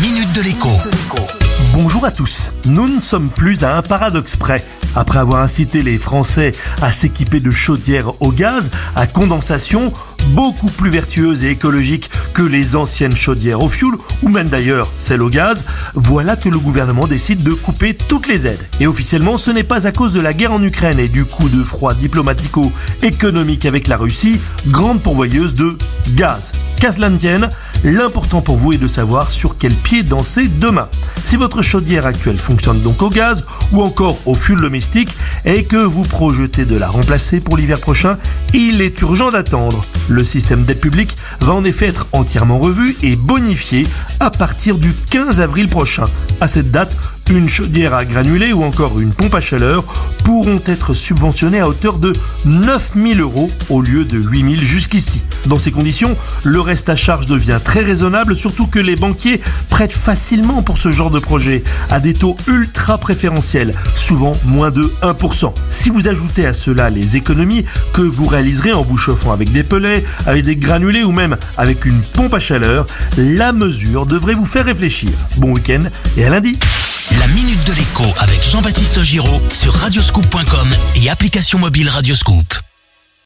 Minute de l'écho. Bonjour à tous. Nous ne sommes plus à un paradoxe près. Après avoir incité les Français à s'équiper de chaudières au gaz à condensation, beaucoup plus vertueuses et écologiques que les anciennes chaudières au fioul, ou même d'ailleurs celles au gaz, voilà que le gouvernement décide de couper toutes les aides. Et officiellement, ce n'est pas à cause de la guerre en Ukraine et du coup de froid diplomatico-économique avec la Russie, grande pourvoyeuse de gaz. Qu'à l'important pour vous est de savoir sur quel pied danser demain. Si votre chaudière actuelle fonctionne donc au gaz ou encore au fioul domestique et que vous projetez de la remplacer pour l'hiver prochain, il est urgent d'attendre. Le système d'aide publique va en effet être entièrement revu et bonifié à partir du 15 avril prochain. À cette date, une chaudière à granulés ou encore une pompe à chaleur pourront être subventionnés à hauteur de 9000 euros au lieu de 8000 jusqu'ici. Dans ces conditions, le reste à charge devient très raisonnable, surtout que les banquiers prêtent facilement pour ce genre de projet à des taux ultra préférentiels, souvent moins de 1%. Si vous ajoutez à cela les économies que vous réaliserez en vous chauffant avec des pelets, avec des granulés ou même avec une pompe à chaleur, la mesure devrait vous faire réfléchir. Bon week-end et à lundi La minute de l'écho avec Jean-Baptiste Giraud sur radioscoop.com et application mobile Radioscoop.